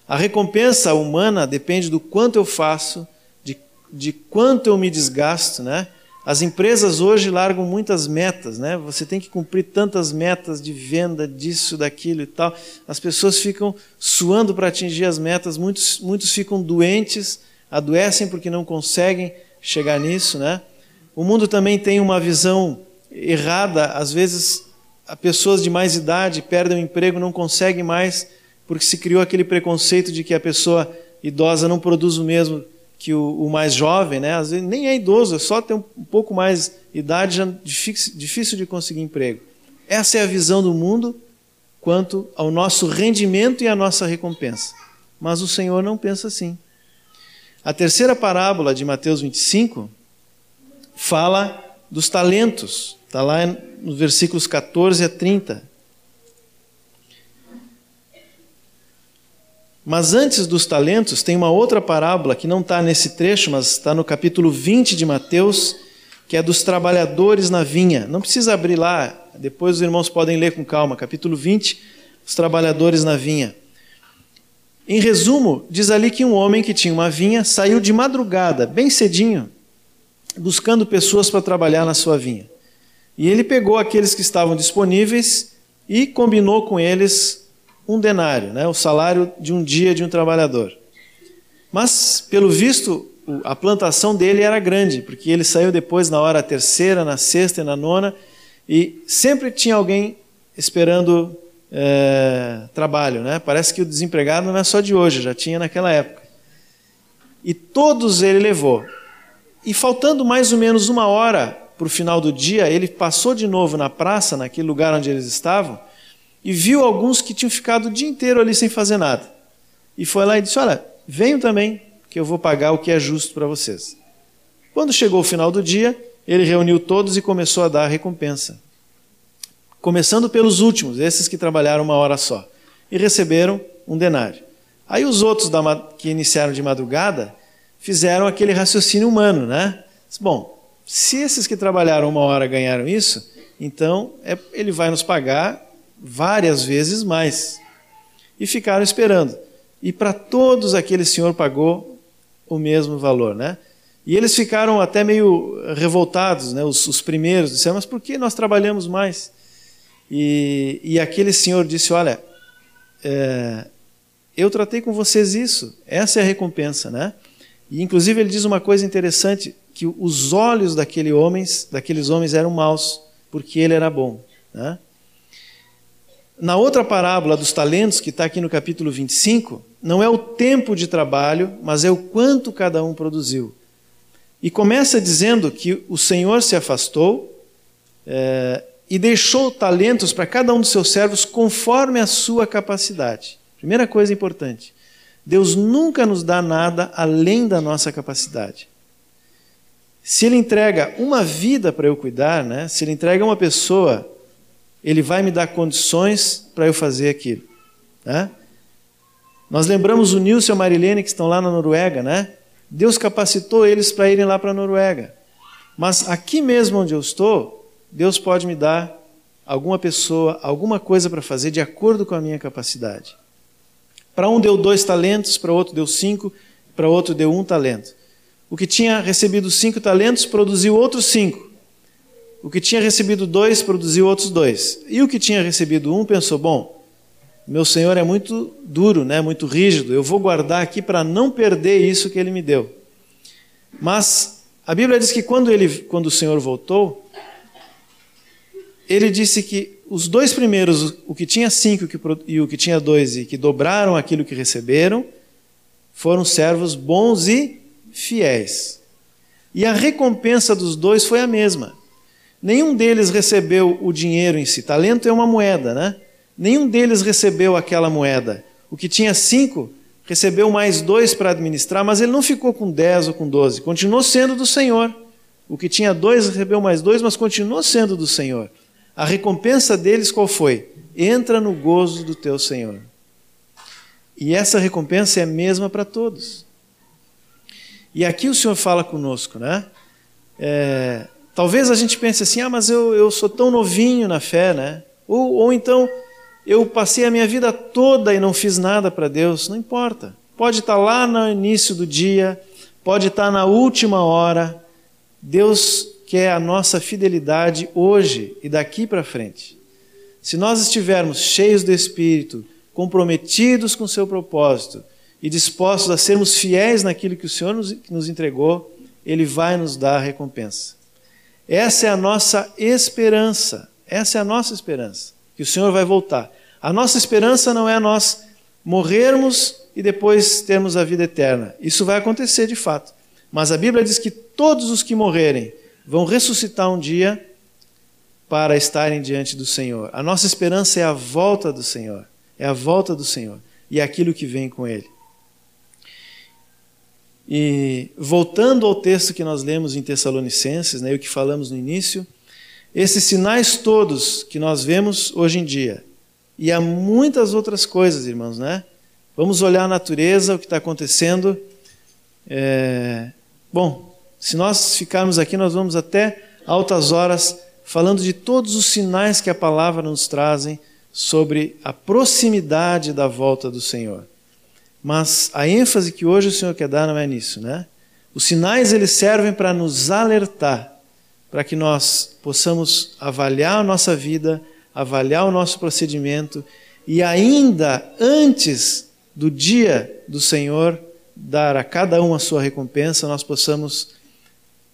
A recompensa humana depende do quanto eu faço, de, de quanto eu me desgasto, né? As empresas hoje largam muitas metas, né? Você tem que cumprir tantas metas de venda disso, daquilo e tal. As pessoas ficam suando para atingir as metas, muitos, muitos ficam doentes, adoecem porque não conseguem chegar nisso, né? O mundo também tem uma visão errada, às vezes pessoas de mais idade perdem o emprego, não conseguem mais, porque se criou aquele preconceito de que a pessoa idosa não produz o mesmo que o, o mais jovem, né? Às vezes nem é idoso, é só ter um, pouco mais idade, já difícil, difícil de conseguir emprego. Essa é a visão do mundo quanto ao nosso rendimento e à nossa recompensa. Mas o Senhor não pensa assim. A terceira parábola de Mateus 25 fala dos talentos. Está lá nos versículos 14 a 30. Mas antes dos talentos, tem uma outra parábola que não está nesse trecho, mas está no capítulo 20 de Mateus, que é dos trabalhadores na vinha. Não precisa abrir lá, depois os irmãos podem ler com calma. Capítulo 20, os trabalhadores na vinha. Em resumo, diz ali que um homem que tinha uma vinha saiu de madrugada, bem cedinho, buscando pessoas para trabalhar na sua vinha. E ele pegou aqueles que estavam disponíveis e combinou com eles um denário, né, o salário de um dia de um trabalhador. Mas, pelo visto, a plantação dele era grande, porque ele saiu depois na hora terceira, na sexta e na nona, e sempre tinha alguém esperando é, trabalho. Né? Parece que o desempregado não é só de hoje, já tinha naquela época. E todos ele levou. E faltando mais ou menos uma hora para o final do dia, ele passou de novo na praça, naquele lugar onde eles estavam, e viu alguns que tinham ficado o dia inteiro ali sem fazer nada. E foi lá e disse: Olha, venham também, que eu vou pagar o que é justo para vocês. Quando chegou o final do dia, ele reuniu todos e começou a dar a recompensa. Começando pelos últimos, esses que trabalharam uma hora só, e receberam um denário. Aí os outros que iniciaram de madrugada fizeram aquele raciocínio humano, né? Bom, se esses que trabalharam uma hora ganharam isso, então é, ele vai nos pagar várias vezes mais. E ficaram esperando. E para todos aquele senhor pagou o mesmo valor, né? E eles ficaram até meio revoltados, né? Os, os primeiros disseram: mas por que nós trabalhamos mais? E, e aquele senhor disse: olha, é, eu tratei com vocês isso, essa é a recompensa, né? E inclusive ele diz uma coisa interessante, que os olhos daquele homens, daqueles homens eram maus, porque ele era bom. Né? Na outra parábola dos talentos, que está aqui no capítulo 25, não é o tempo de trabalho, mas é o quanto cada um produziu. E começa dizendo que o Senhor se afastou é, e deixou talentos para cada um dos seus servos conforme a sua capacidade. Primeira coisa importante. Deus nunca nos dá nada além da nossa capacidade. Se ele entrega uma vida para eu cuidar, né? se ele entrega uma pessoa, ele vai me dar condições para eu fazer aquilo. Né? Nós lembramos o Nilson e a Marilene que estão lá na Noruega, né? Deus capacitou eles para irem lá para a Noruega. Mas aqui mesmo onde eu estou, Deus pode me dar alguma pessoa, alguma coisa para fazer de acordo com a minha capacidade. Para um deu dois talentos, para outro deu cinco, para outro deu um talento. O que tinha recebido cinco talentos produziu outros cinco. O que tinha recebido dois produziu outros dois. E o que tinha recebido um pensou: bom, meu Senhor é muito duro, né, muito rígido, eu vou guardar aqui para não perder isso que ele me deu. Mas a Bíblia diz que quando, ele, quando o Senhor voltou, ele disse que os dois primeiros, o que tinha cinco e o que tinha dois, e que dobraram aquilo que receberam, foram servos bons e fiéis. E a recompensa dos dois foi a mesma. Nenhum deles recebeu o dinheiro em si. Talento é uma moeda, né? Nenhum deles recebeu aquela moeda. O que tinha cinco recebeu mais dois para administrar, mas ele não ficou com dez ou com doze. Continuou sendo do Senhor. O que tinha dois recebeu mais dois, mas continuou sendo do Senhor. A recompensa deles qual foi? Entra no gozo do teu Senhor. E essa recompensa é a mesma para todos. E aqui o Senhor fala conosco, né? É, talvez a gente pense assim, ah, mas eu, eu sou tão novinho na fé, né? Ou, ou então, eu passei a minha vida toda e não fiz nada para Deus. Não importa. Pode estar lá no início do dia, pode estar na última hora. Deus quer a nossa fidelidade hoje e daqui para frente. Se nós estivermos cheios do Espírito, comprometidos com o seu propósito e dispostos a sermos fiéis naquilo que o Senhor nos, nos entregou, Ele vai nos dar a recompensa. Essa é a nossa esperança. Essa é a nossa esperança, que o Senhor vai voltar. A nossa esperança não é nós morrermos e depois termos a vida eterna. Isso vai acontecer de fato. Mas a Bíblia diz que todos os que morrerem vão ressuscitar um dia para estarem diante do Senhor. A nossa esperança é a volta do Senhor, é a volta do Senhor e aquilo que vem com Ele. E voltando ao texto que nós lemos em Tessalonicenses, né, o que falamos no início, esses sinais todos que nós vemos hoje em dia, e há muitas outras coisas, irmãos, né? Vamos olhar a natureza, o que está acontecendo. É... Bom, se nós ficarmos aqui, nós vamos até altas horas falando de todos os sinais que a palavra nos trazem sobre a proximidade da volta do Senhor. Mas a ênfase que hoje o Senhor quer dar não é nisso, né? Os sinais eles servem para nos alertar, para que nós possamos avaliar a nossa vida, avaliar o nosso procedimento e ainda antes do dia do Senhor dar a cada um a sua recompensa, nós possamos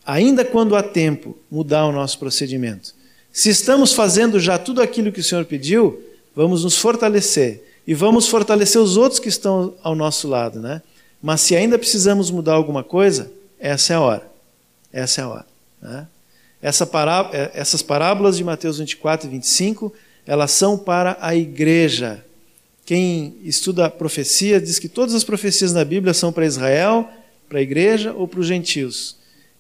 ainda quando há tempo, mudar o nosso procedimento. Se estamos fazendo já tudo aquilo que o Senhor pediu, vamos nos fortalecer e vamos fortalecer os outros que estão ao nosso lado, né? Mas se ainda precisamos mudar alguma coisa, essa é a hora. Essa é a hora. Né? Essa pará é, essas parábolas de Mateus 24 e 25, elas são para a igreja. Quem estuda a profecia diz que todas as profecias na Bíblia são para Israel, para a igreja ou para os gentios.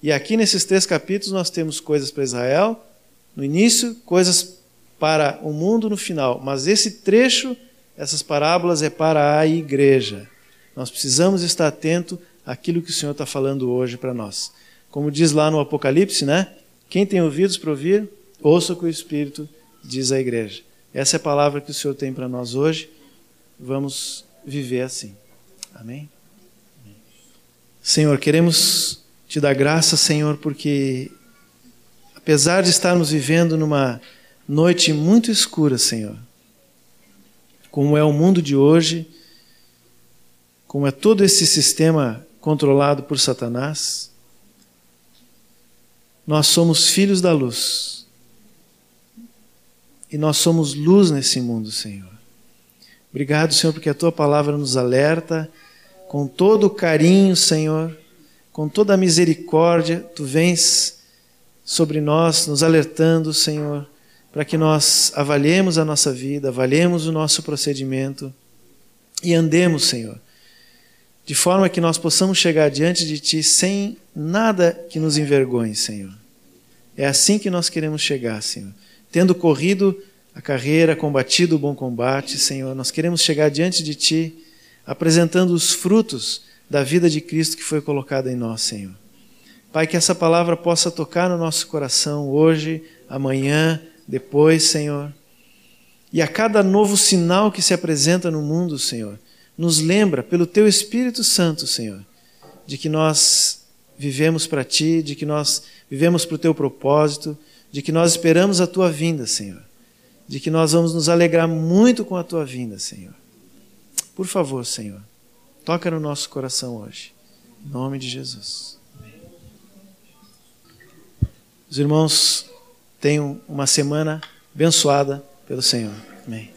E aqui nesses três capítulos nós temos coisas para Israel no início, coisas para o mundo no final. Mas esse trecho, essas parábolas, é para a igreja. Nós precisamos estar atento àquilo que o Senhor está falando hoje para nós. Como diz lá no Apocalipse, né? Quem tem ouvidos para ouvir, ouça o que o Espírito diz à igreja. Essa é a palavra que o Senhor tem para nós hoje. Vamos viver assim. Amém? Senhor, queremos te dar graça, Senhor, porque apesar de estarmos vivendo numa noite muito escura, Senhor, como é o mundo de hoje, como é todo esse sistema controlado por Satanás, nós somos filhos da luz. E nós somos luz nesse mundo, Senhor. Obrigado, Senhor, porque a tua palavra nos alerta com todo o carinho, Senhor com toda a misericórdia, tu vens sobre nós, nos alertando, Senhor, para que nós avaliemos a nossa vida, avaliemos o nosso procedimento e andemos, Senhor, de forma que nós possamos chegar diante de Ti sem nada que nos envergonhe, Senhor. É assim que nós queremos chegar, Senhor. Tendo corrido a carreira, combatido o bom combate, Senhor, nós queremos chegar diante de Ti, apresentando os frutos da vida de Cristo que foi colocada em nós, Senhor. Pai, que essa palavra possa tocar no nosso coração hoje, amanhã, depois, Senhor. E a cada novo sinal que se apresenta no mundo, Senhor, nos lembra, pelo Teu Espírito Santo, Senhor, de que nós vivemos para Ti, de que nós vivemos para o Teu propósito, de que nós esperamos a Tua vinda, Senhor, de que nós vamos nos alegrar muito com a Tua vinda, Senhor. Por favor, Senhor, toca no nosso coração hoje. Em nome de Jesus. Os irmãos tenham uma semana abençoada pelo Senhor. Amém.